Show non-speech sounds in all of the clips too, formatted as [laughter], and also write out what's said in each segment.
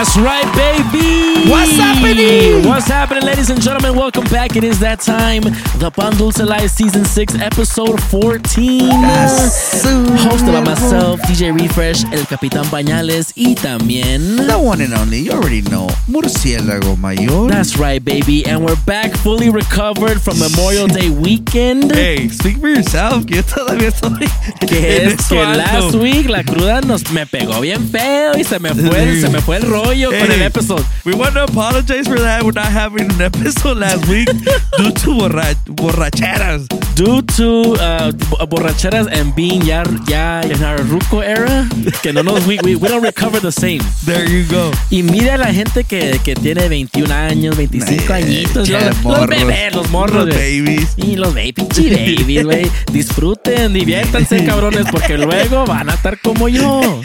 That's right, baby. What's happening? What's happening, ladies and gentlemen? Welcome back. It is that time. The Pan Dulce Live Season 6, Episode 14. Hosted by myself, DJ Refresh, El Capitán Pañales, y también. The one and only, you already know, Murciélago Mayor. That's right, baby. And we're back fully recovered from Memorial Day weekend. Hey, speak for yourself, que yo todavía estoy Que es que last week la cruda nos me pegó bien feo y se me fue, se me fue el rollo con Hey, el episode. We want to apologize for that. We're not having an episode last week due to borra borracheras. Due to uh, bo- borracheras and being ya, ya in our ruco era, que no nos, we, we, we don't recover the same. There you go. Y mira la gente que, que tiene 21 años, 25 Eh, añitos, che, los, los morros. bebés, los morros, Los babies. Y los baby, babies, güey. [laughs] Disfruten, diviértanse, cabrones, porque luego van a estar como yo.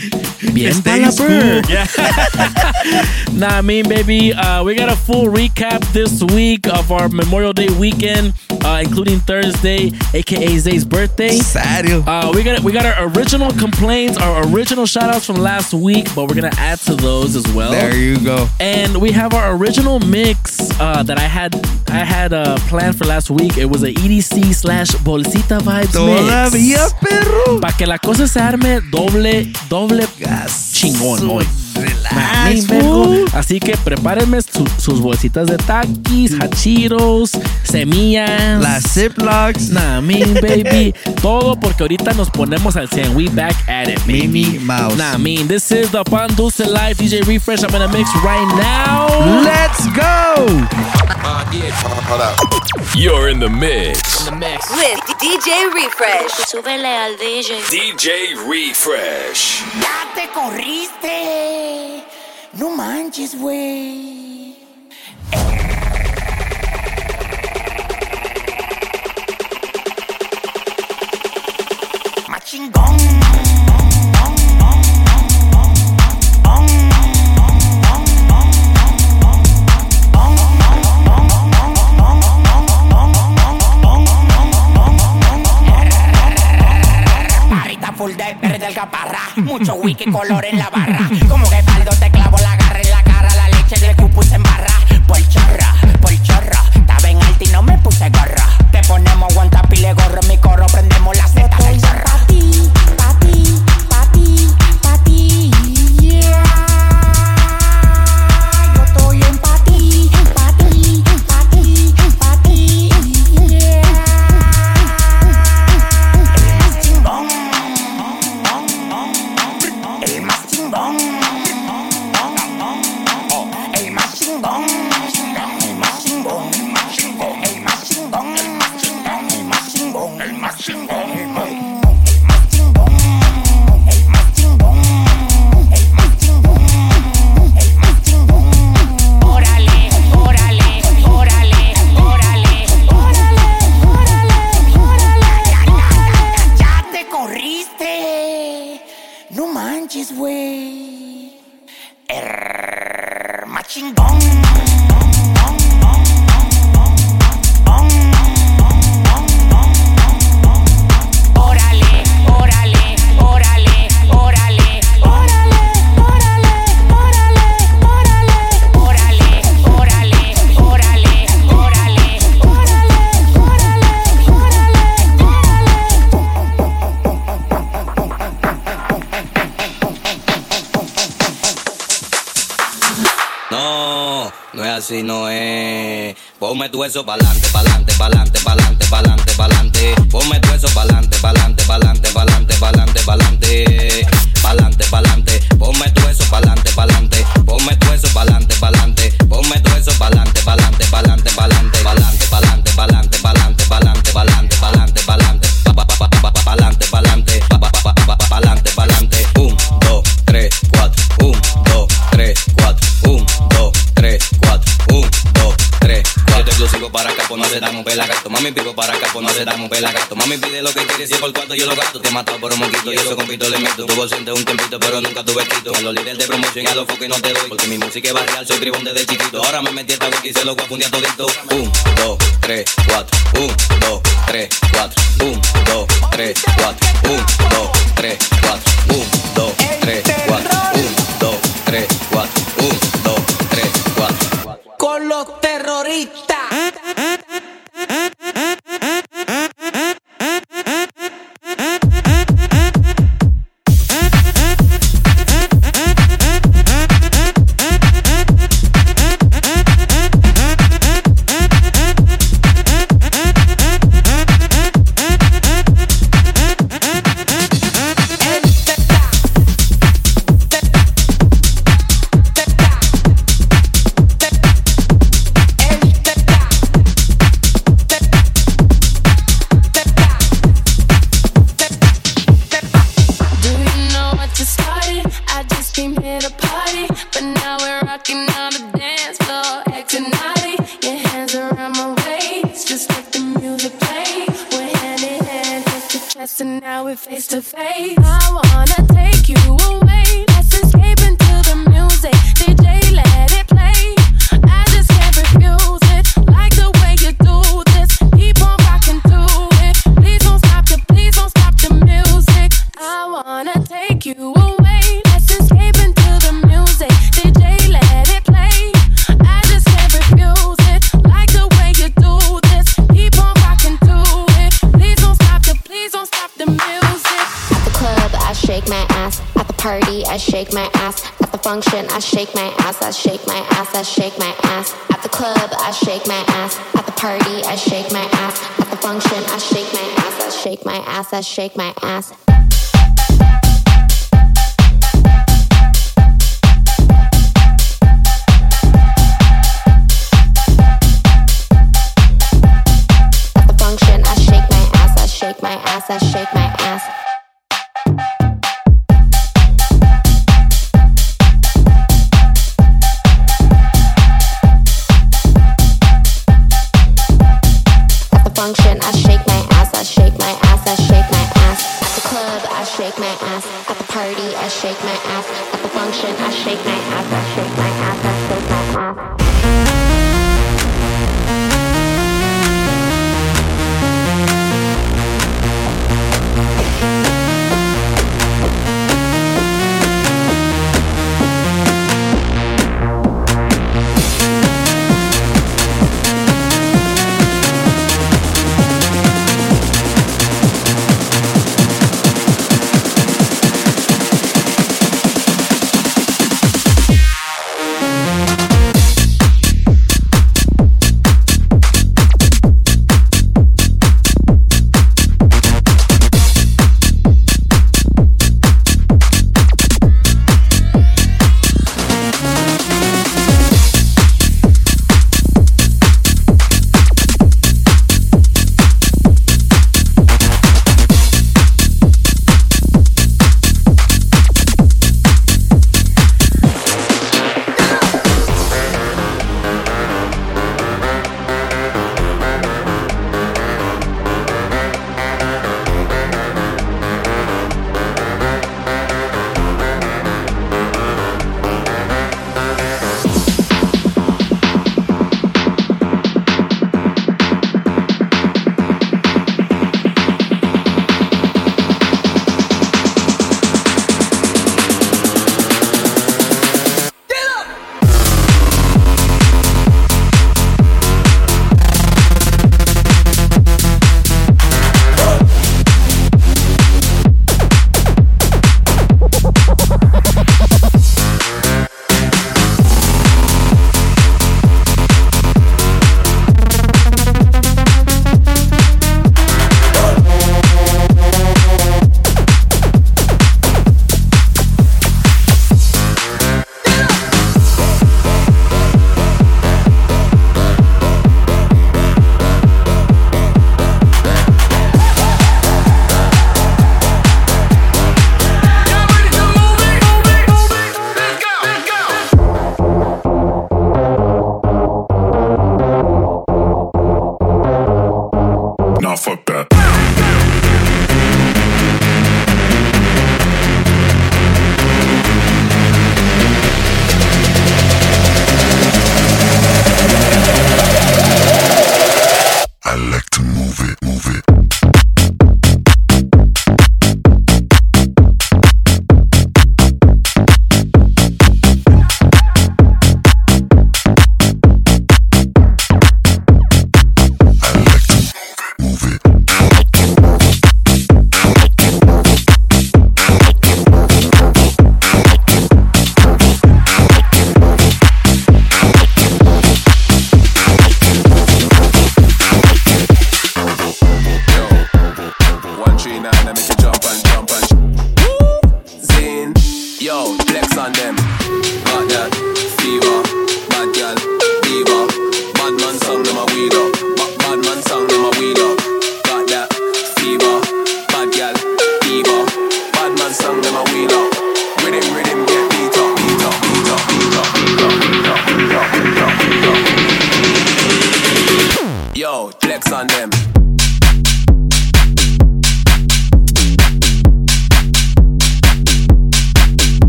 Bien Stay school. [laughs] nah, I mean, baby, uh, we got a full recap this week of our Memorial Day weekend, uh, including Thursday, aka Zay's birthday. Serio. Uh, we got we got our original complaints, our original shout outs from last week, but we're gonna add to those as well. There you go. And we have our original mix uh, that I had I had uh, planned for last week. It was a EDC slash bolsita vibes Todavía, mix. perro. Para que la cosa se arme doble doble chingón hoy. Relax, Así que prepárenme su- sus bolsitas de taquis, hachiros, semillas. Las Ziplocs. Nah, mean baby. Todo porque ahorita nos ponemos al 100. We back at it, baby. Minnie Mouse. Nah, mean this is the Pan Dulce Live DJ Refresh. I'm gonna mix right now. Let's go. You're in the mix. With DJ Refresh. Súbele al DJ. DJ Refresh. ¡Ya te corriste! No manches, güey. Chingón. Full de verde alcaparra Mucho wiki color en la barra. Como que paldo te clavo la garra en la cara La leche del cupus en barra Por chorra, por chorra Estaba en alta y no me puse gorra. Te ponemos guantapile gorro mi corro Prendemos la eso pa'lante, pa'lante, pa'lante, pa'lante, pa'lante, pa'lante. Ponme tu eso pa'lante, pa'lante, pa'lante, pa'lante, pa'lante, pa'lante. Pa'lante, pa'lante. Ponme tu eso pa'lante, pa'lante. Ponme tu eso pa'lante, pa'lante. Ponme tu eso pa'lante, pa'lante, pa'lante, pa'lante, pa'lante, pa'lante, pa'lante, pa'lante, pa'lante, pa'lante, pelagato. Mami, pico para acá, pues no le damos pelagato. Mami, pide lo que quiere, si por cuarto yo lo gasto. Te he matado por un moquito y eso con pito le meto. Tuvo siente un tempito, pero nunca tuve quito. A los líderes de promoción y a los focos no te doy. Porque mi música es barrial, soy tribón desde chiquito. Ahora me metí esta wiki y se lo voy a fundir todito. Un, dos, tres, cuatro. Un, dos, tres, cuatro. Un, dos, tres, cuatro. Un, dos, tres, cuatro. Un, dos, tres, cuatro. Un, dos, tres, cuatro. Un, dos, tres, cuatro. Con los terroristas. Shake my ass. At the party, I shake my ass. At the function, I shake my ass. I shake my ass. I shake my ass. At the club, I shake my ass. At the party, I shake my ass. At the function, I shake my ass. I shake my ass. I shake my ass.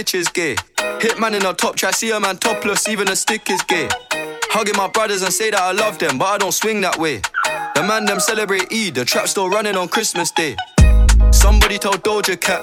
Bitch is gay. Hitman in a top try, see a man topless, even a stick is gay. Hugging my brothers and say that I love them, but I don't swing that way. The man them celebrate Eid, the trap still running on Christmas Day. Somebody tell Doja Cat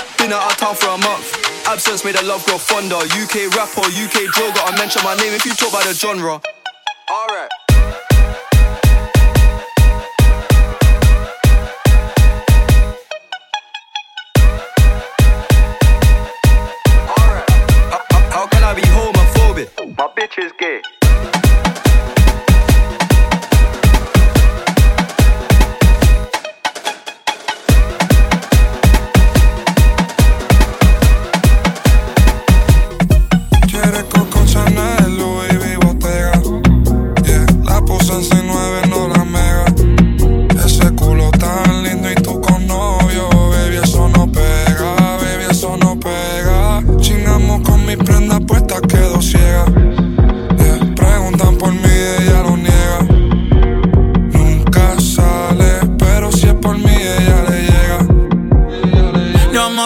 Been out of town for a month. Absence made the love grow fonder. UK rapper, UK drill, gotta mention my name if you talk about the genre. Alright. How can I be homophobic? My bitch is gay.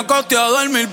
Acosté a dormir,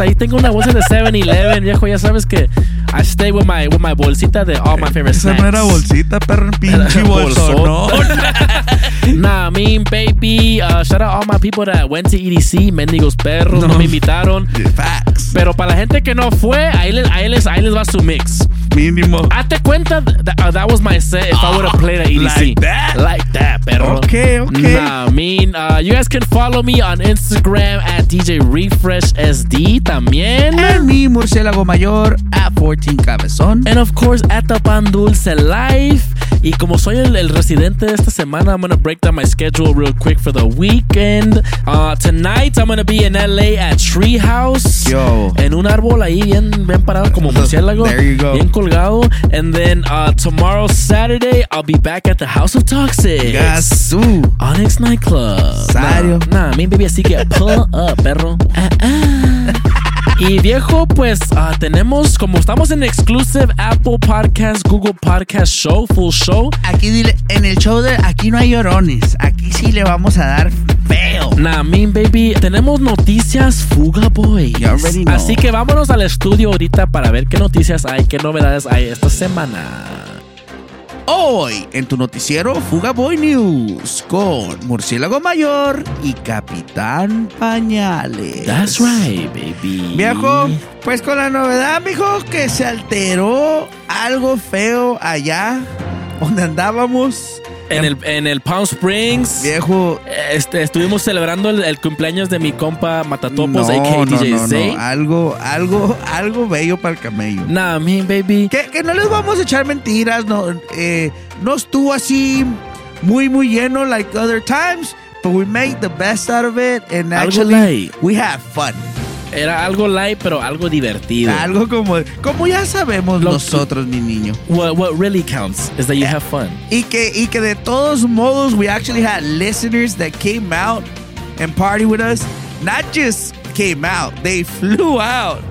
ahí tengo una bolsa de 7-Eleven, viejo. Ya sabes que I stay with my, with my bolsita de all my favorite snacks. Esa no era bolsita, perro, pinche [laughs] bolsón. No. [laughs] nah, mean, baby, uh, shout out all my people that went to EDC, mendigos perros, no, me invitaron. Facts. Pero para la gente que no fue, ahí les, ahí les, ahí les va su mix. Mínimo. Hazte cuenta, ah, that, was my set if I would have ah, played at EDC. Like that? Like that, perro. Okay, okay. Nah, I mean, uh, you guys can follow me on Instagram at DJ Refresh SD también. And me, Murciélago Mayor, at 14 Cabezón. And of course, at the Pan Dulce Life. Y como soy el, el residente de esta semana, I'm gonna break down my schedule real quick for the weekend. Uh, tonight, I'm gonna be in LA at Treehouse. Yo. En un árbol ahí, bien, bien parado como [laughs] murciélago. There you go. Colgado. And then uh, tomorrow, Saturday, I'll be back at the House of Toxic. Gasú. Onyx Nightclub. Serio? Nah, nah, mi baby, así que pull up, perro. Ah, ah. Y viejo, pues ah, tenemos, como estamos en exclusive Apple Podcast, Google Podcast Show, full show. Aquí dile, en el show de aquí no hay llorones. Aquí sí le vamos a dar feo. Nah, mean baby, tenemos noticias Fuga Boy. Así que vámonos al estudio ahorita para ver qué noticias hay, qué novedades hay esta semana. Hoy en tu noticiero Fuga Boy News con Murciélago Mayor y Capitán Pañales. That's right, baby. Viejo, pues con la novedad, mijo, que se alteró algo feo allá donde andábamos. En el, en el Palm Springs. Viejo. Este, estuvimos celebrando el, el cumpleaños de mi compa Matatopos, no, a.k.a. no, DJ no, no, algo, algo, algo bello para el camello. Nah, me baby. Que, que no les vamos a echar mentiras, no, eh, no estuvo así muy, muy lleno like other times, but we made the best out of it and actually we have fun. Era algo light, pero algo divertido. Algo como, como ya sabemos Lo- nosotros, mi niño. What, what really counts is that you have fun. Y que, y que de todos modos, we actually had listeners that came out and party with us. Not just came out, they flew out.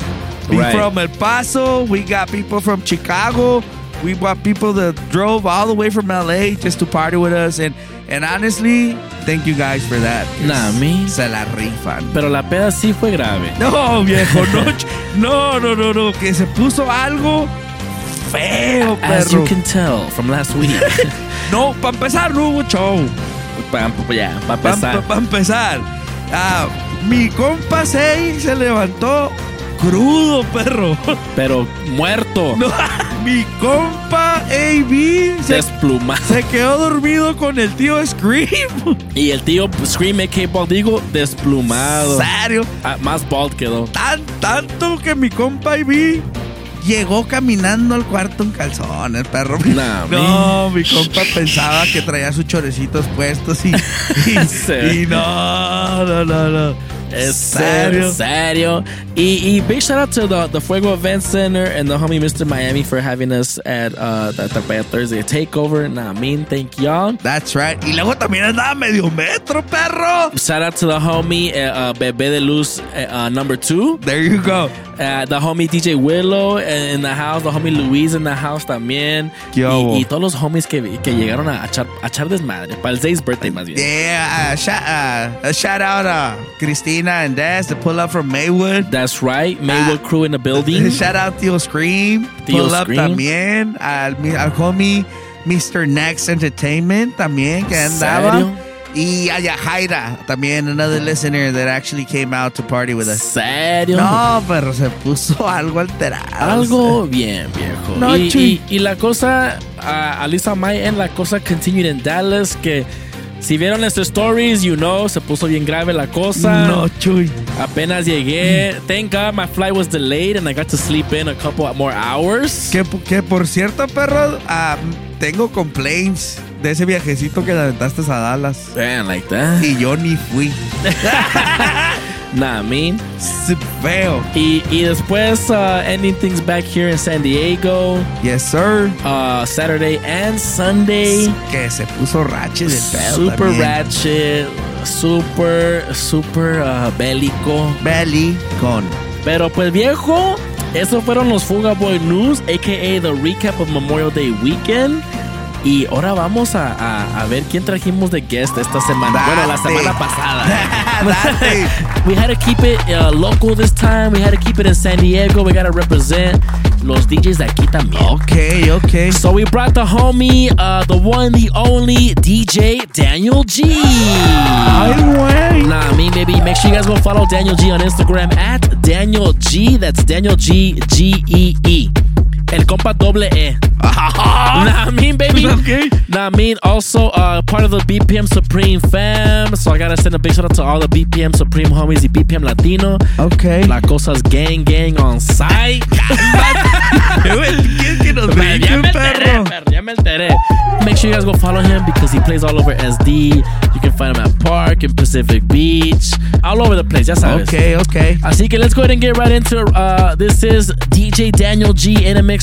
We Right. From El Paso, we got people from Chicago. We got people that drove all the way from LA just to party with us. And, and honestly, thank you guys for that. Nah, me. Se la rifan. Pero la peda sí fue grave. No, viejo, no, no, no, no, no, que se puso algo feo, As perro. you can tell from last week. [laughs] No, para empezar no hubo show. Pa- pa- pa' Para empezar. empezar, ah, mi compa Sei se levantó crudo, perro. Pero muerto. No, [laughs] mi compa AB se, Desplumado. se quedó dormido con el tío Scream. [laughs] Y el tío Scream A.K. Baldigo desplumado. Serio, Ah, más bald quedó. tan, tanto que mi compa AB llegó caminando al cuarto en calzones, perro. Nah, no, mi compa pensaba que traía sus chorecitos puestos y, [laughs] y, y no, no, no, no. Es serio. serio. Y, y big shout out to the, the Fuego Event Center and the homie Mr. Miami for having us at uh, the, the Thursday takeover. Nah, I mean, thank y'all. That's right. Y luego también andaba medio metro, perro. Shout out to the homie uh, uh, Bebe de Luz uh, uh, number two. There you go. Uh, the homie DJ Willow in the house, the homie Luis in the house también. Y, y todos los homies que, que llegaron a echar, a echar desmadre. Para el Zay's birthday, más bien. Yeah, uh, shout, uh, a shout out uh, Christina and Des to pull up from Maywood. That's right. Maywood Ah. crew in the building. [laughs] Shout out Tío Scream. Tío pull up también. Al, al homie Mr. Next Entertainment también que andaba. ¿Serio? Y a Yajaira también, another listener that actually came out to party with us. ¿Serio? No, pero se puso [laughs] algo alterado. Algo bien, viejo. No, y, chuy. y- y la cosa, a Alisa May en la cosa continued en Dallas, que si vieron nuestras stories, you know, se puso bien grave la cosa. No, chuy. Apenas llegué. Thank God my flight was delayed and I got to sleep in a couple more hours. Que, que por cierto, perro, ah, tengo complaints de ese viajecito que le aventaste a Dallas. Man, like that. Y yo ni fui. [laughs] Nah, I mean. Feo. Y, y después, uh, ending things back here in San Diego, Yes, sir. uh, Saturday and Sunday. Que se puso de pedo. Super también. ratchet, super, super uh, bélico. Pero pues viejo, esos fueron los Fuga Boy News, a.k.a. the recap of Memorial Day Weekend. Y ahora vamos a, a- a ver quién trajimos de guest esta semana. Bueno, la Date. semana pasada. [laughs] Date. [laughs] we had to keep it uh, local this time. We had to keep it in San Diego. We got to represent los DJs de aquí también. Ok, ok. So we brought the homie, uh, the one, the only DJ Daniel G. Ay, güey. Nah, I mean, baby, make sure you guys go follow Daniel G on Instagram at Daniel G. That's Daniel G G E E. El compa doble E. nah, I mean, baby. [laughs] Okay. Nah, I mean, also uh, part of the BPM Supreme fam. So I gotta send a big shout out to all the BPM Supreme homies y BPM Latino. Okay. La Cosas Gang Gang on site. [laughs] Make sure you guys go follow him because he plays all over SD. You can find him at Park and Pacific Beach, all over the place. Ya sabes. Okay, okay. Así que let's go ahead and get right into it. Uh, this is DJ Daniel G in a mix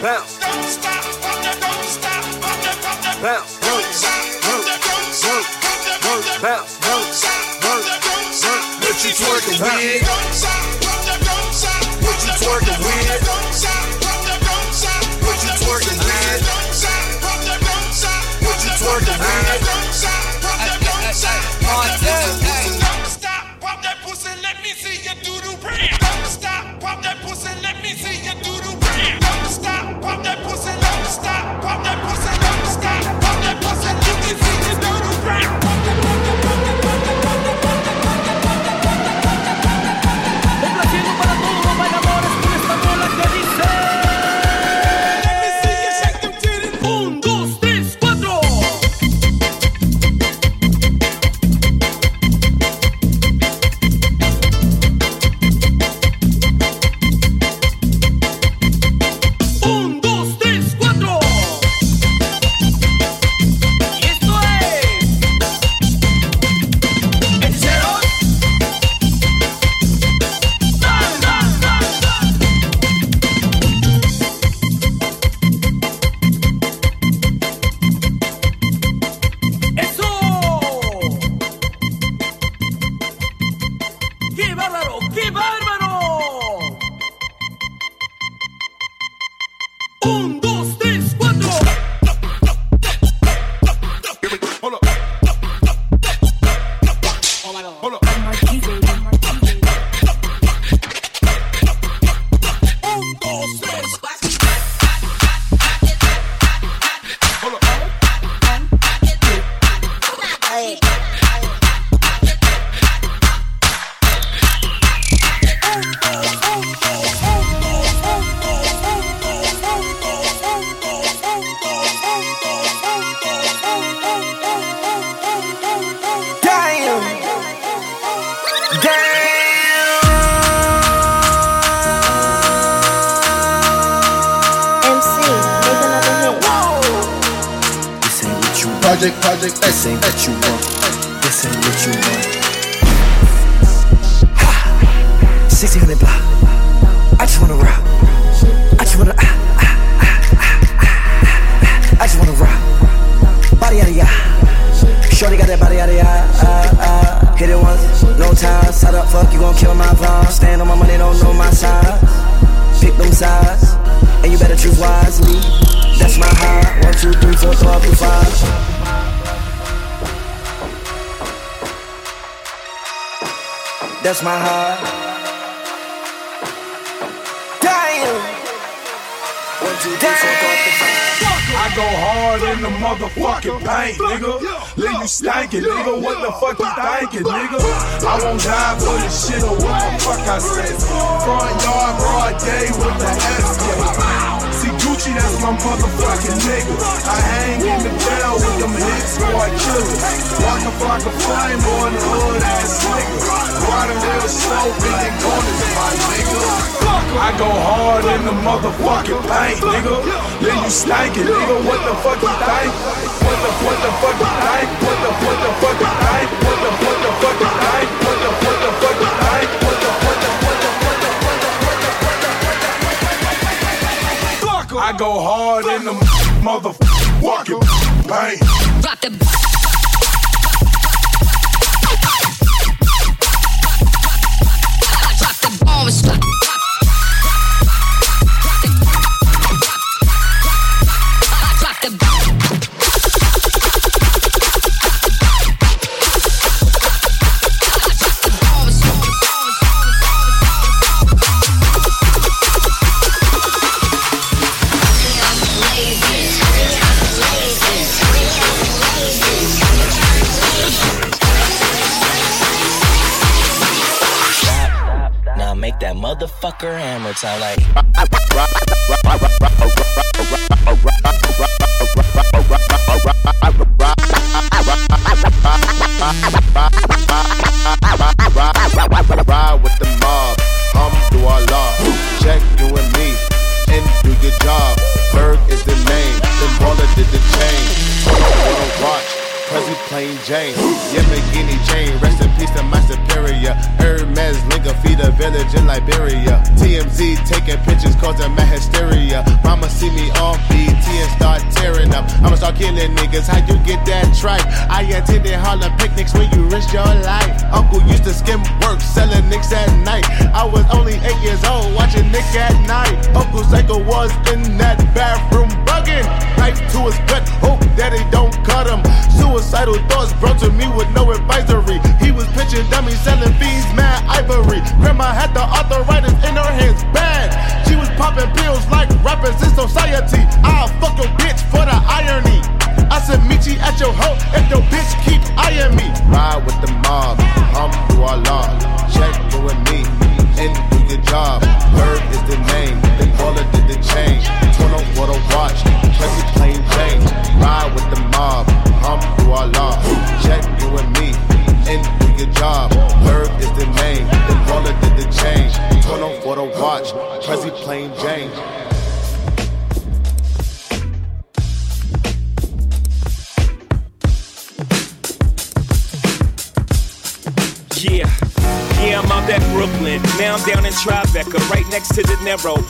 bounce. Don't stop, rock that, don't stop, rock that, rock that. Bounce, bounce, bounce, bounce, bounce, bounce, bounce. What you twerking with? What you twerking with? Front yard, broad day with the escape. See Gucci, that's my motherfucking nigga. I hang in the bell with them hit squad killers. Walk a flock of flame on the hood ass nigga. Riding real slow, bending corners, my nigga. I go hard in the motherfucking paint, nigga. Then you stankin', nigga. What the fuck you think? What the what the fuck you think? What the what the fuck you think? What the what the fuck you think? I go hard in the motherfucking pain. Drop the hammer time. Like. Attended Harlem picnics when you risked your life. Uncle used to skim work, selling nicks at night. I was only eight years old, watching Nick at night. Uncle Psycho was in Said, meet you at your hoe if your bitch keep eyeing me. Ride with the mob, hum through our law. Check next to De Niro.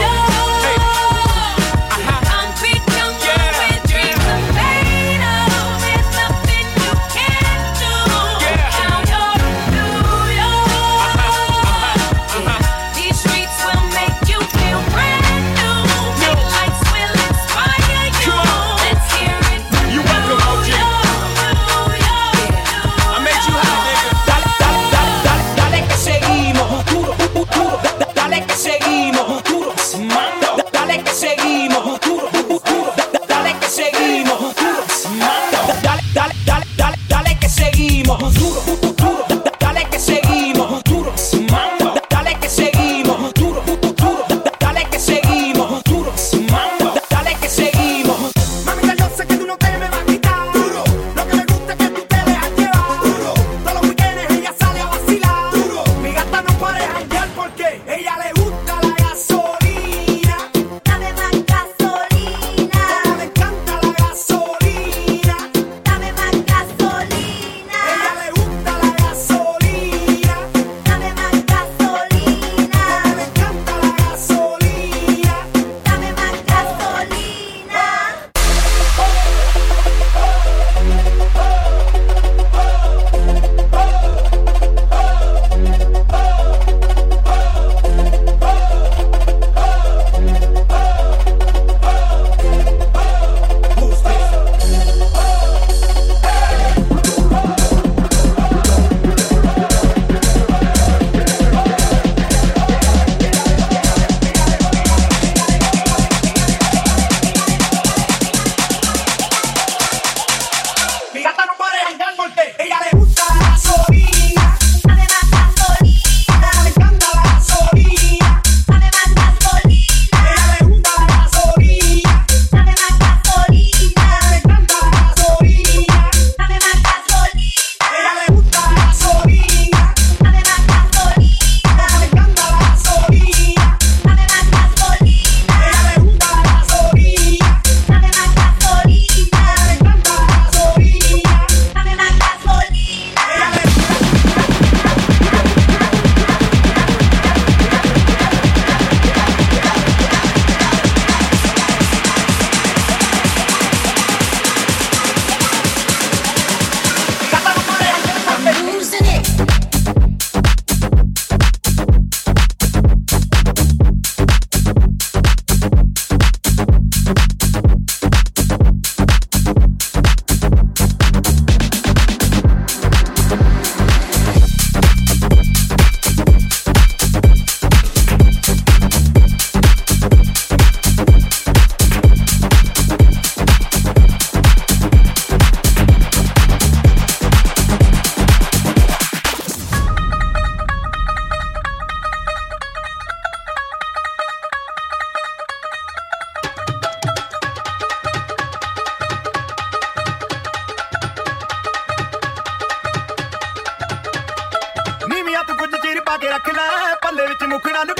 ਰੱਖ ਲੈ ਪੱਲੇ ਵਿੱਚ ਮੁਖੜਾ ਨੂੰ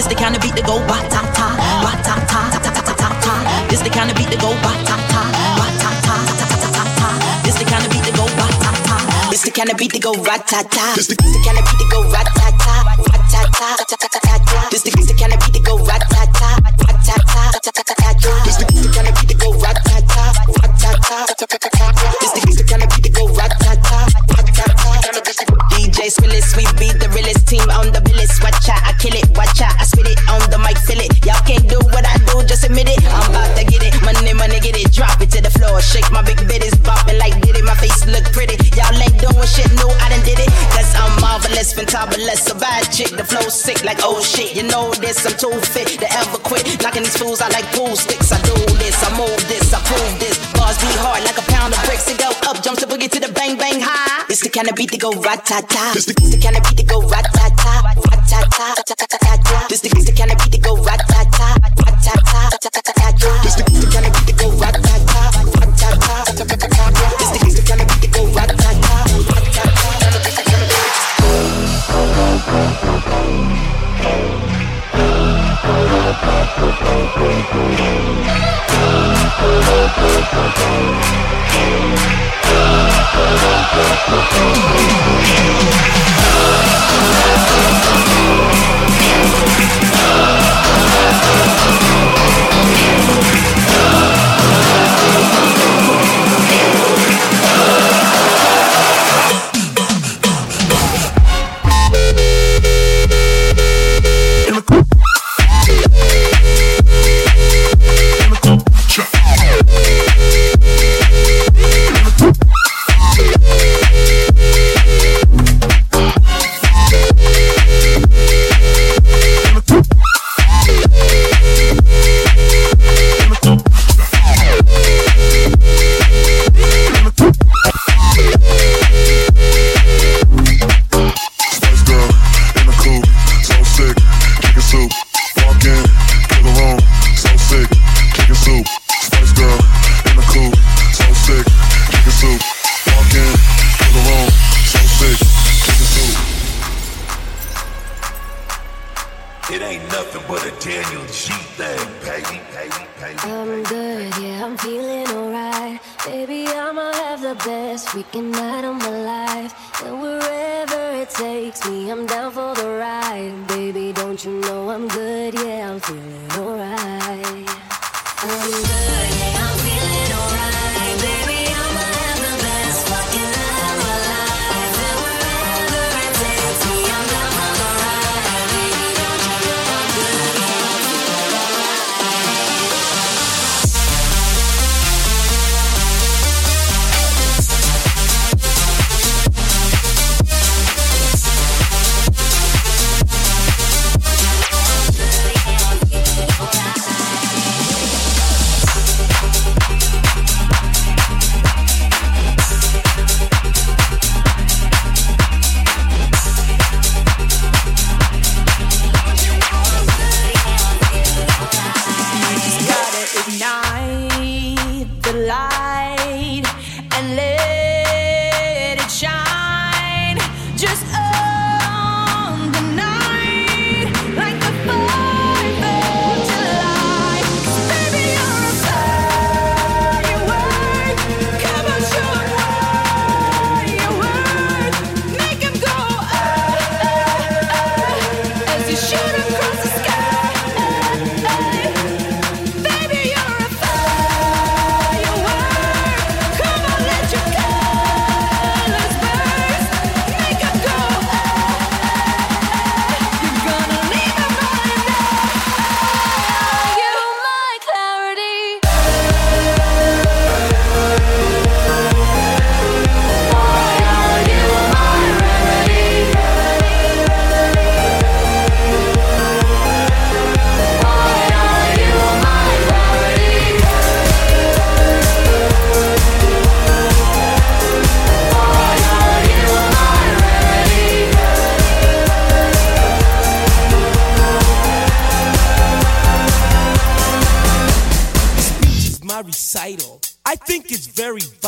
This the kind of beat that go ba ta ta, ba ta ta ta ta ta ta ta. This the kind of beat that go ba ta ta, ba ta ta ta ta ta ta. This the kind of beat that go ba ta ta. This the kind of beat that go ra ta ta. This the kind of beat that go ra ta ta, ra ta ta ta ta ta ta. This the kind of beat that go ra ta ta, ra ta ta ta ta ta ta. This the kind of beat that go ra ta ta, ra ta ta ta ta ta ta. This the kind of beat that go ra ta ta, ra ta ta ta ta ta. DJ Swillis, we be the realest team on the realest. Watch out, I kill it. Watch it. Y'all can't do what I do, just admit it. I'm about to get it. Money, money, get it. Drop it to the floor. Shake my big bitties, bopping like did it. My face look pretty. Y'all ain't doing shit new. I done did it. Cause I'm marvelous, fantabulous. A bad chick. The flow sick like oh shit. You know this, I'm too fit to ever quit. Knocking these fools out like pool sticks. I do this, I move this, I prove this. Bars be hard like a pound of bricks. It go up, jumps the boogie to the bang bang high. It's the kind of beat to go rat ta ta. It's the kind of beat to go rat ta ta ta ta. This kind of beat that go rat ta. This kind of beat that go rat ta. This kind of beat that go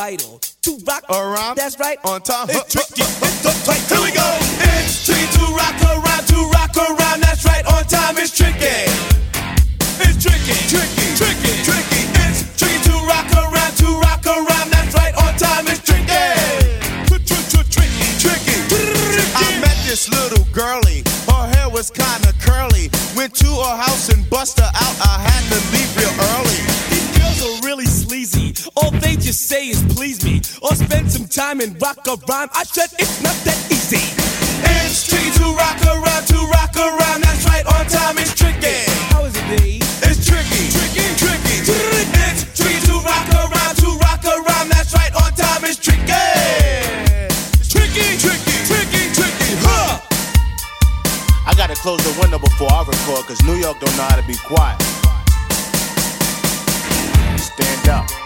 vital to rock around. That's right. On time. It's tricky. It's the tight. Here we go. It's tricky to rock around. To rock around. That's right. On time. It's tricky. It's tricky. Tricky. Tricky. Tricky. It's tricky to rock around. To rock around. That's right. On time. It's tricky. Tricky. Tricky. I met this little girlie. Her hair was kinda curly. Went to her house and bust her out. I All they just say is please me or spend some time and rock a rhyme. I said it's not that easy. It's tricky to rock around, to rock around. That's right, on time it's tricky. How is it, B? It's tricky, tricky, tricky. It's tricky to rock around, to rock around. That's right, on time it's tricky. It's tricky, tricky, tricky, tricky. Huh? for it, cause New York don't know how to be quiet. Stand up.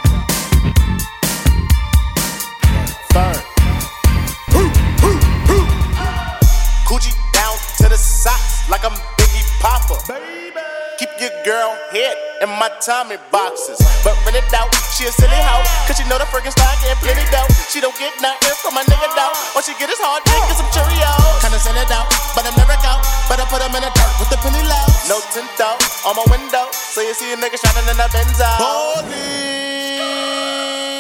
Third. Coochie down to the socks like I'm Biggie Popper. Keep your girl head in my Tommy boxes. But really doubt she a silly hoe. Cause she know the friggin' style getting plenty dough. She don't get nothing from my nigga though. All she get is hard dick and some Cheerios. Kinda send it out, but I'm never out. But I put them in the dirt with the penny low. No tint out on my window. So you see a nigga shining in the Benzo.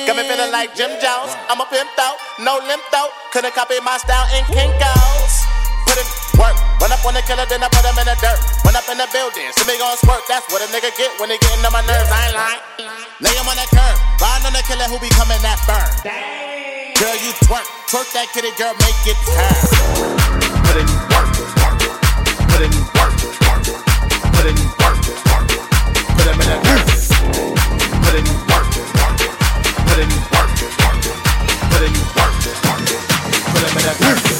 Got me feeling like Jim Jones. I'm a pimp out, no limp out. Couldn't copy my style in Kinko's. Put in work, run up on the killer, then I put him in the dirt. Run up in the building, see me gon' squirt. That's what a nigga get when he getting on my nerves. I ain't lying. Lay him on the curb, riding on the killer who be coming that burn. Girl, you twerk, twerk that kitty, girl, make it turn. Put in perfect.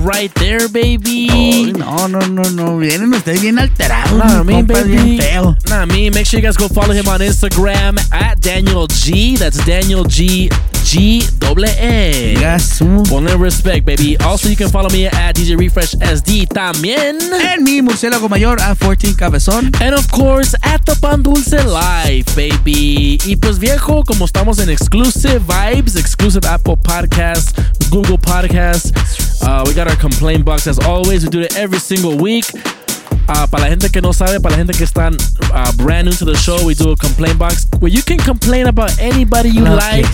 Right there, baby. No, no, no, no. Vienen ustedes bien alterados. Nah, mi me, compa, baby. bien feo. Nah, me. Make sure you guys go follow him on Instagram at Daniel G. That's Daniel G. G double A. Yes. Ponle respect, baby. Also, you can follow me at DJ Refresh SD también. En mi murciélago mayor a 14 Cabezón. And of course, at the Pan Dulce Live, baby. Y pues viejo, como estamos en exclusive vibes, exclusive Apple Podcasts, Google Podcasts, uh, we got our complaint box as always. We do it every single week. Uh, para la gente que no sabe, para la gente que están uh, brand new to the show, we do a complaint box where you can complain about anybody you like.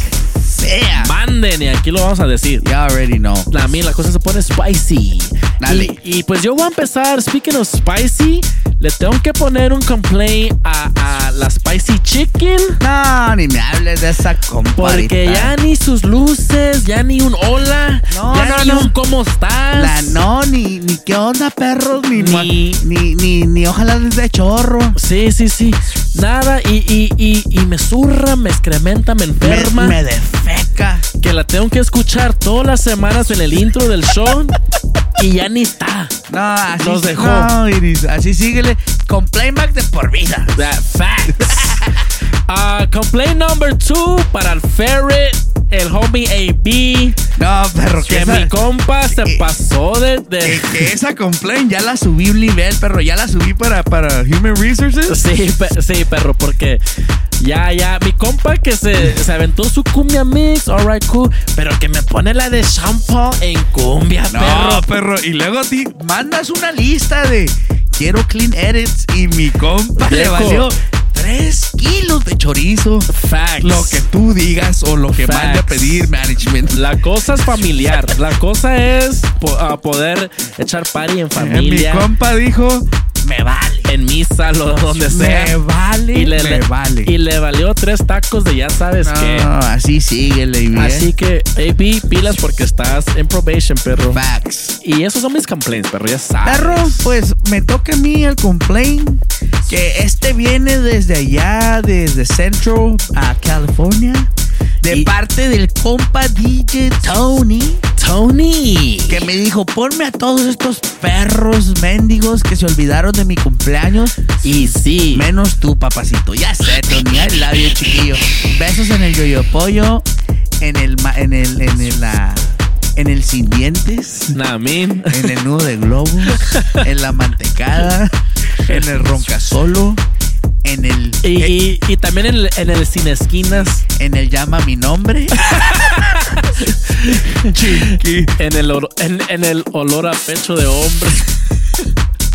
sea. Manden y aquí lo vamos a decir. You already know. A mí la cosa se pone spicy. Dale. Y, y pues yo voy a empezar, speaking of spicy, le tengo que poner un complaint a, a la spicy chicken. No, ni me hables de esa compa. Porque ya ni sus luces, ya ni un hola, No, ya no, ni no. un cómo estás. La no, ni, ni qué onda, perros, ni, Ni- ni, ni, ni ojalá desde chorro. Sí, sí, sí. Nada, y, y, y, y me zurra, me excrementa, me Me, enferma. me defeca. Que la tengo que escuchar todas las semanas en el intro del show y ya ni está. No, así Nos dejó. No, Iris, así síguele. Con playback de por vida. That facts. [laughs] Uh, complaint number two para el ferret, el homie AB. No, perro, que Que esa, mi compa se eh, pasó de. de- que, esa complaint ya la subí un nivel, perro. Ya la subí para, para Human Resources. Sí, pe- sí, perro, porque ya, ya, mi compa que se, se aventó su cumbia mix, alright, cool, pero que me pone la de shampoo en cumbia, No, perro. perro. Y luego ti mandas una lista de quiero clean edits y mi compa le valió 3 kilos de chorizo. Facts. Lo que tú digas o lo que mande a Facts. pedir management. La cosa es familiar. La cosa es po- a poder echar party en familia. Mi compa dijo, me vale. En misa, lo, donde sea. Me vale, y le, me le- vale. Y le valió tres tacos de ya sabes qué. No, así síguele, bien. Así que, AB, pilas porque estás en probation, perro. Facts. Y esos son mis complaints, perro, ya sabes. Perro, pues me toca a mí el complaint que este viene desde allá, desde Central a California, de Y- parte del compa DJ Tony, Tony. que me dijo, ponme a todos estos perros mendigos que se olvidaron de mi cumpleaños. Y sí. Menos tú, papacito. Ya sé, Tony, love you, chiquillo. Besos en el yoyo pollo, en el, en el, en el, en el sin dientes. Nah, mean. en el nudo de globos, en la mantecada, en el roncasolo, en el Y, y- y también en el, en el sin esquinas. en el llama mi nombre. [laughs] Chiqui. En el, oro- en, en el olor a pecho de hombre.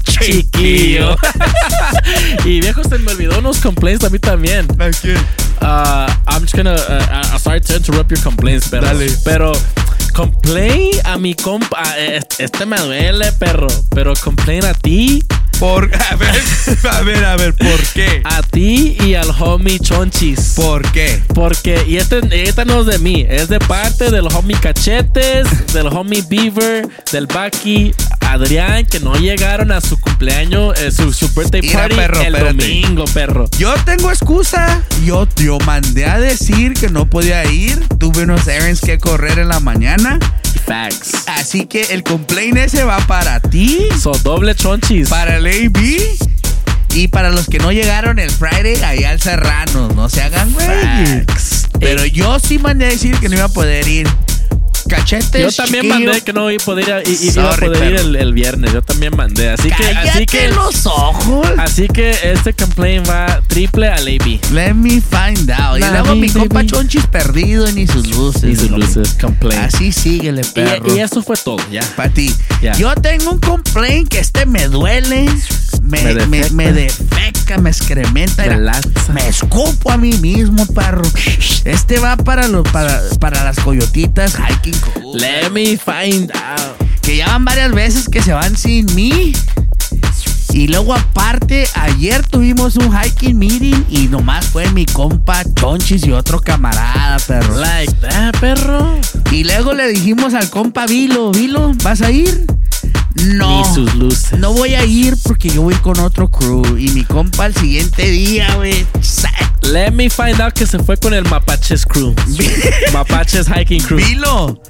Chiquillo. [laughs] y viejo, se me olvidó unos complaints a mí también. Uh, I'm just gonna. Uh, uh, sorry to interrupt your complaints, pero. Dale. Pero. Complain a mi compa. eh, Este me duele, perro. Pero complain a ti. Por, [laughs] a ver, a ver, a ver, ¿por qué? A ti y al homie Chonchis. ¿Por qué? Porque, y este, esta no es de mí, es de parte del homie Cachetes, del homie Beaver, del Bucky, Adrián, que no llegaron a su cumpleaños, eh, su, su birthday Mira, party perro, el espérate. domingo, perro. Yo tengo excusa. Yo, yo mandé a decir que no podía ir. Tuve unos errands que correr en la mañana. Facts. Así que el complaint ese va para ti, So, doble Chonchis. para el AB y para los que no llegaron el Friday allá al Serrano. No se hagan güey. Pero yo sí mandé a decir que no iba a poder ir. Cachetes. Yo también chiquillo. mandé que no iba a poder ir, y- y a poder ir el, el viernes. Yo también mandé. Así que, así que, los ojos. así que este complaint va triple al AB. Let me find out. y Nah, luego me, mi compa. Chonchis perdido ni sus luces. Y sus luces, complaint. Así síguele, perro. Y, y eso fue todo, ya. Para ti. Ya. Yo tengo un complaint que este me duele. Me, Me me, me defeca, me excrementa. Me escupo a mí mismo, perro. Este va para, los, para, para las coyotitas hiking cool. Let me find out. Que ya van varias veces que se van sin mí. Y luego aparte, ayer tuvimos un hiking meeting y nomás fue mi compa Chonchis y otro camarada, perro. Like that, perro. Y luego le dijimos al compa Vilo, Vilo, ¿vas a ir? No. Ni sus luces. No voy a ir porque yo voy con otro crew. Y mi compa el siguiente día, güey. Let me find out que se fue con el Mapaches Crew. [laughs] Mapaches Hiking Crew. Vilo.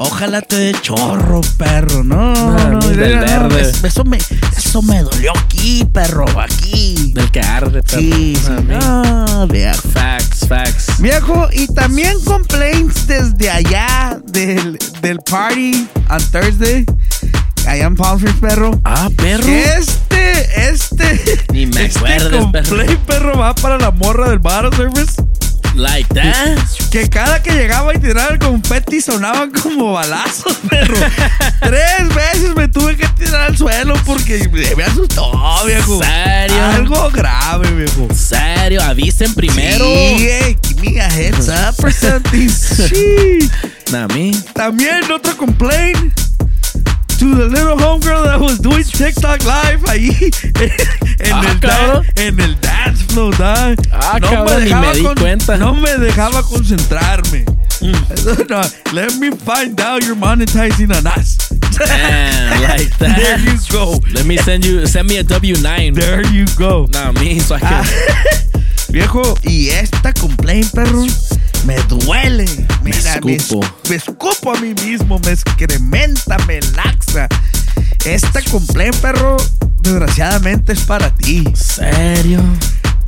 Ojalá te dé chorro, perro. No, Ah, no, muy del no, verde. es- Eso me, eso me dolió aquí, perro. Aquí. Del que arde, perro. Sí, sí. Ah. No, viejo. Facts, facts. Viejo, y también complaints desde allá del, del party on Thursday. Allá en Palm Springs, perro. Ah, perro. Este, este. Ni me este acuerdes, perro. complaint, perro, va para la morra del bar service. Like that. Que cada que llegaba y tiraba el confeti sonaban como balazos, [laughs] perro. Tres veces me tuve que tirar al suelo porque me asustó, viejo. ¿Serio? Algo grave, viejo. Serio, avisen primero. Sí, hey, give me a heads up or something. [laughs] Sí. Nah. También otro complaint to the little homegirl that was doing TikTok live ahí [laughs] en, Ah, el, dan- en el dance floor. da. Ah, cabrón, ni me cuenta. No me dejaba concentrarme. [laughs] No, let me find out you're monetizing on us. Damn, [laughs] like that. There you go. Let me send you, send me a W9. There you go. Nah, me, so I can. Viejo, y esta complaint, perro, me duele. Mira, me, escupo. me escupo a mí mismo, me excrementa, me laxa. Esta complaint, perro, desgraciadamente es para ti. ¿Serio?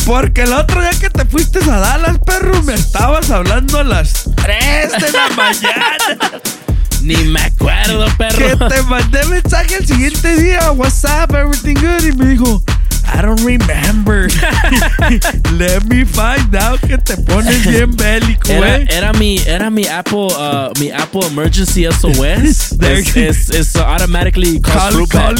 Porque el otro día que te fuiste a Dallas, perro, me estabas hablando a las 3 de la mañana. [laughs] Ni me acuerdo, que perro. te mandé mensaje el siguiente día. What's up? Everything good? Y me dijo, I don't remember. [laughs] Let me find out que te pones bien bélico, Era, güey. era mi, era mi Apple, uh, mi Apple Emergency SOS. [laughs] There es, you- es, es automatically Call- Pokémon.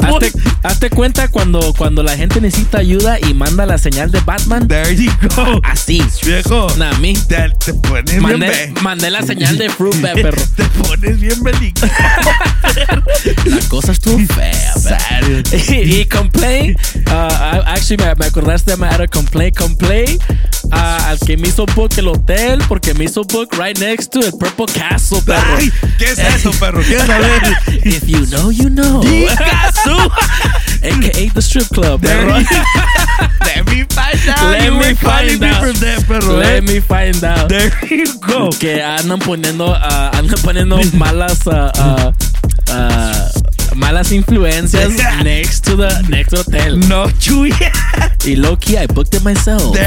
Hazte, hazte cuenta cuando, cuando la gente necesita ayuda y manda la señal de Batman. There you go. [laughs] Así. Viejo, Nah, me. te, te pones Mandé, bien mandé la señal de Fruit Bat, perro. Te pones bien bélico. La cosa estuvo fea, y, y complain, uh, actually me, me acordaste, me era complain, complain uh, al que me hizo book el hotel porque me hizo book right next to el Purple Castle, perro. Ay, ¿qué es eso, perro? ¿Quieres saber? [laughs] If you know, you know. Picasso. [laughs] AKA the strip club, perro. Let [laughs] me find out. Let you me find me out. from there, perro. Let eh. me find out. There you go. Que andan poniendo, uh, andan poniendo malas, uh, uh, uh, malas influencias [laughs] next to the next hotel. No, Chuya. Y low key, I booked it myself. [laughs]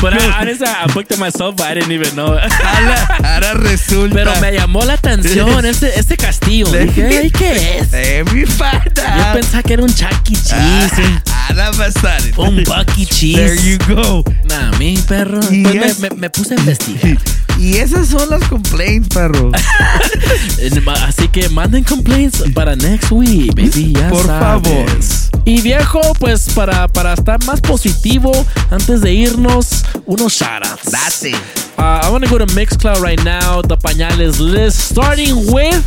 but I, honestly, I booked it myself, but I didn't even know. it. Ahora, ahora resulta. Pero me llamó la atención [laughs] este, este castillo. Dije, "Ay, ¿qué es? Yo pensaba que era un Chuck E. Cheese, Ahora va a estar. un Buck E. There Cheese. you go. Nah, mi perro. Y Pues me, es- me- me puse a investigar. [laughs] Y esas son las complaints, perro. [laughs] Así que manden complaints para next week, baby. Ya Por sabes. favor. Y viejo, pues para, para estar más positivo, antes de irnos, unos shoutouts. Date. Uh, I want to go to Mixcloud right now, the pañales list, starting with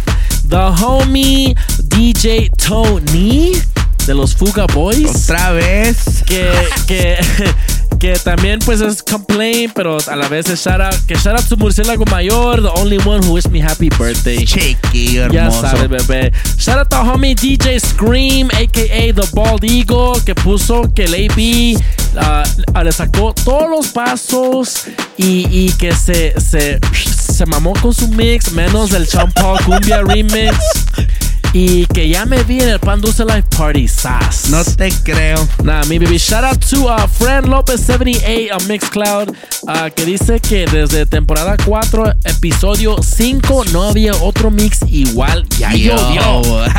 the homie DJ Tony de los Fuga Boys. Otra vez. Que, que, [laughs] que también pues es complaint, pero a la vez es shout out. Que shout out to Murciélago Mayor, the only one who wished me happy birthday. Ya hermoso. sabes, bebé. Shout out to homie DJ Scream, a.k.a. The Bald Eagle, que puso que el AB ah, le sacó todos los pasos y, y que se, se, se mamó con su mix, menos del Sean Paul Cumbia Remix. [laughs] Y que ya me vi en el Pan Dulce Life Party, sas. No te creo. Nah, mi baby. Shout out to uh, Fran Lopez 78 on Mixcloud, uh, que dice que desde temporada 4, episodio 5, no había otro mix igual. Ya Yo. llovió. [laughs]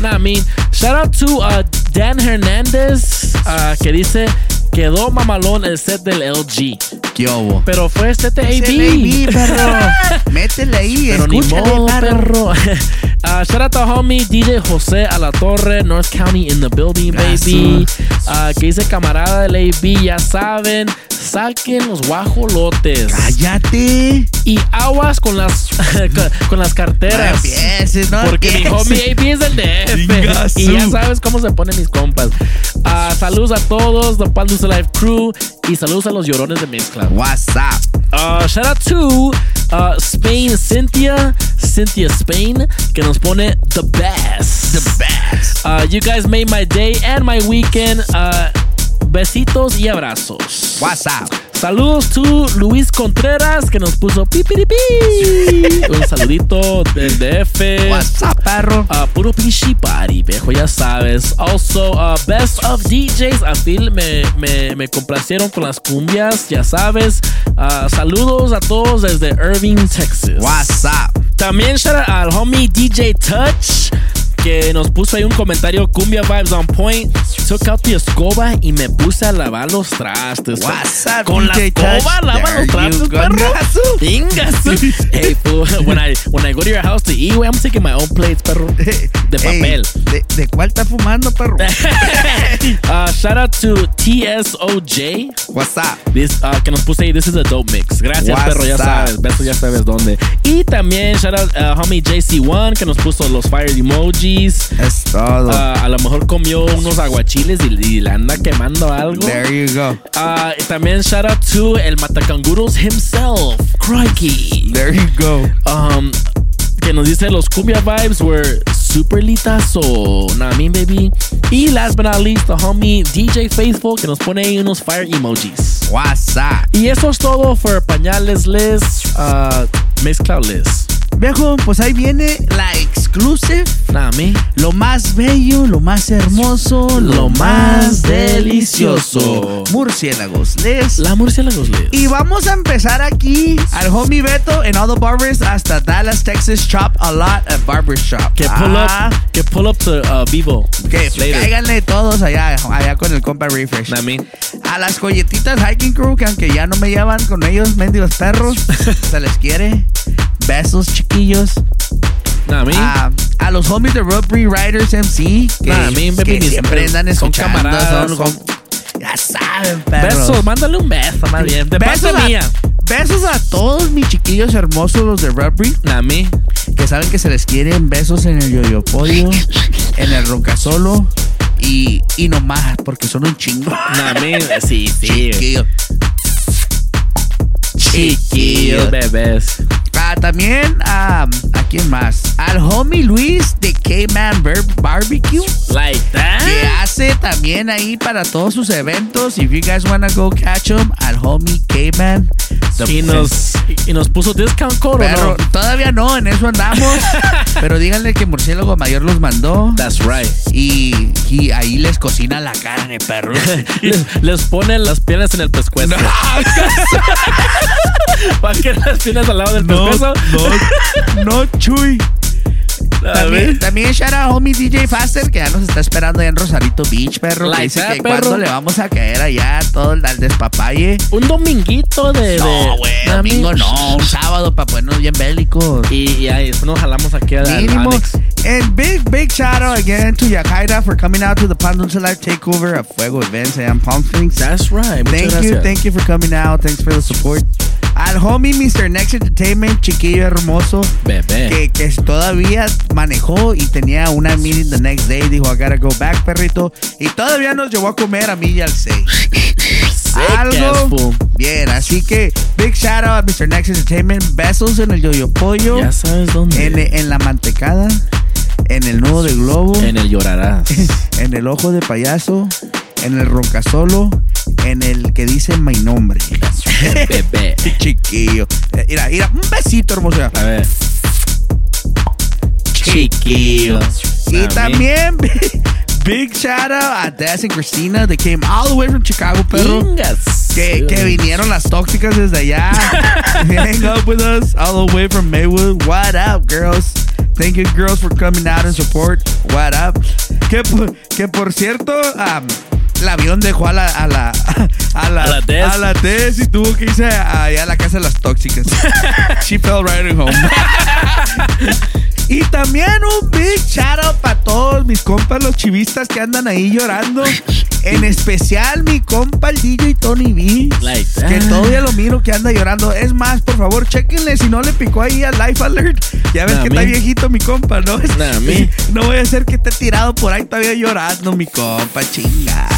Nah, I mean, shout out to uh, Dan Hernández, uh, que dice quedó mamalón el set del LG. ¿Qué hubo? Pero fue set ahí, AB. perro. [laughs] Métele ahí. Pero ni modo, perro. perro. [laughs] Uh, shout out to homie DJ José a la Torre, North County in the building, baby. Uh, que dice camarada del AB, ya saben, saquen los guajolotes. Cállate. Y aguas con las [laughs] con, las carteras. No empieces, no Porque mi empieces. homie AB es el DF. Y ya sabes cómo se ponen mis compas. Uh, saludos a todos, The Pan Dulce Life Crew. Y saludos a los llorones de Mixcloud. What's up? Uh, shout out to uh, Spain Cynthia, Cynthia Spain, que nos pone the best. The best. Uh, you guys made my day and my weekend. Uh, besitos y abrazos. What's up? Saludos to Luis Contreras que nos puso pipiripi. [laughs] Un saludito del DF. What's up, perro? Uh, puro pinche party, viejo, ya sabes. Also, uh, Best of DJs. A Phil me, me, me complacieron con las cumbias, ya sabes. Uh, saludos a todos desde Irving, Texas. What's up? También shout out al homie DJ Touch que nos puso ahí un comentario cumbia vibes on point. Took out the escoba y me puse a lavar los trastes. What's up, Con la escoba lava los trastes, perro. Ingasu. [laughs] hey, fool, when I when I go to your house to eat, güey, I'm taking my own plates, perro. [laughs] De papel. Ey, ¿de, de cuál está fumando, perro? [laughs] Uh, shout out to TSOJ. What's up? This, uh, que nos puse ahí, this is a dope mix. Gracias, What's perro, ya up? sabes. Beso, ya sabes dónde. Y también shout out uh, homie JC1 que nos puso los fire emojis. Es todo. Uh, a lo mejor comió unos aguachiles y, y le anda quemando algo. There you go. Uh, también shout out to el Matacanguros himself, Crikey. There you go. Um, que nos dice los cumbia vibes were super litazo. Nah, mean, baby. Y last but not least, the homie DJ Faithful que nos pone ahí unos fire emojis. What's up? Y eso es todo for Pañales Liz, uh, Mixcloud Liz. Viejo, pues ahí viene la exclusive. Nah, me. Lo más bello, lo más hermoso, lo, más delicioso. Murciélagos, Les. La Murciélagos Liz. Y vamos a empezar aquí al homie Beto en All the Barbers hasta Dallas, Texas. Chop a lot at Barber Shop. Que pull Ah, up, que pull up to uh, Vivo. Que cáiganle todos allá, allá con el compa Refresh. Nah, me. A las joyetitas Hiking Crew, que aunque ya no me llevan con ellos, mendigos perros, [laughs] se les quiere. Besos, chiquillos. Nah. A, a los homies de Rubbery Riders MC, que, Nah, baby, ni- siempre andan son camaradas, son- son- ya saben, perros. Besos, mándale un beso, más bien. De Besos parte a- mía. Besos a todos mis chiquillos hermosos, los de Rubbery, Nah, me. que saben que se les quieren besos en el yoyopodio, [laughs] en el roncasolo y, y no más, porque son un chingo. Nah, me. [laughs] Sí, sí. Chiquillo. Chiquillos, bebés. Ah, también a, a quién más? Al homie Luis de K-Man Bar- Barbecue. Like that. Que hace también ahí para todos sus eventos. If you guys wanna go catch him, al homie K-Man. Y nos, y nos puso discount code, ¿o Pero no? todavía no, en eso andamos. [laughs] pero díganle que Murciélago Mayor los mandó. That's right. Y, y ahí les cocina la carne, perro. les, [laughs] les pone las piernas en el pescuezo. ¿Para [laughs] qué las piernas al lado del No, pescuezo? No, no, Chuy. [laughs] A También, ver. también shout out homie DJ Faster que ya nos está esperando allá en Rosarito Beach, perro. que dice que perro. cuando le vamos a caer allá todo el al despapalle. Un dominguito de. No, güey, domingo no, un sábado para ponernos bien bélicos. Y, y ahí después nos jalamos aquí al Mínimo. Onyx. And big, big shout out again to Yakaira for coming out to the Pan Dulce Live Takeover at Fuego Events and Palm Springs. That's right. Muchas Thank gracias. you, thank you for coming out. Thanks for the support. Al homie Mr. Next Entertainment, chiquillo hermoso, Bebé. que, que todavía manejó y tenía una meeting the next day. Dijo, I gotta go back, perrito. Y todavía nos llevó a comer a mí y al 6. Sick ass Algo bien, así que big shout out a Mr. Next Entertainment. Besos en el yoyo pollo, Ya sabes dónde. en, en la mantecada, en el nudo de globo, En el llorarás. [laughs] en el ojo de payaso, en el roncasolo, en el que dice mi nombre. Bebé. [laughs] Chiquillo. Eh, Mira, mira, un besito, hermosa. A ver. Chiquillo. Y también [laughs] big shout out a Daz and Christina. They came all the way from Chicago, perro. Ingas. Que, que vinieron las tóxicas desde allá. [laughs] Hang up with us all the way from Maywood. What up, girls? Thank you, girls, for coming out and support. What up? Que, que por cierto, um, el avión dejó a la a la [laughs] a la, A la Tess. a la Tess y tuvo que irse allá a la casa de las tóxicas. [laughs] She fell right at home. [laughs] Y también un big shout out para todos mis compas, los chivistas que andan ahí llorando. En especial mi compa, el DJ Tony B. Like that. Que todavía lo miro que anda llorando. Es más, por favor, chequenle si no le picó ahí al Life Alert. Ya ves Nah, que está viejito mi compa, ¿no? Nah. [laughs] No voy a ser que esté tirado por ahí todavía llorando, mi compa, chinga.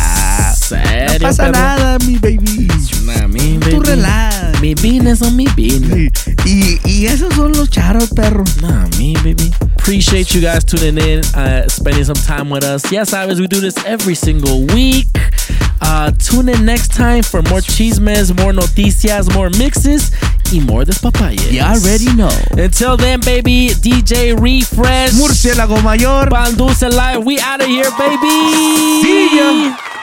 ¿Serio, No pasa perro? nada, mi baby. Nah, me, Tú relax. Mi business on mi business. Y, y esos son los charos, perro. Nah, me, baby. Appreciate you guys tuning in, uh, spending some time with us. Yes, sabes, we do this every single week. Uh, tune in next time for more chismes, more noticias, more mixes, y more despapayes. You already know. Until then, baby, DJ Refresh. Murciélago Mayor. Pan Dulce Live. We out of here, baby. See ya.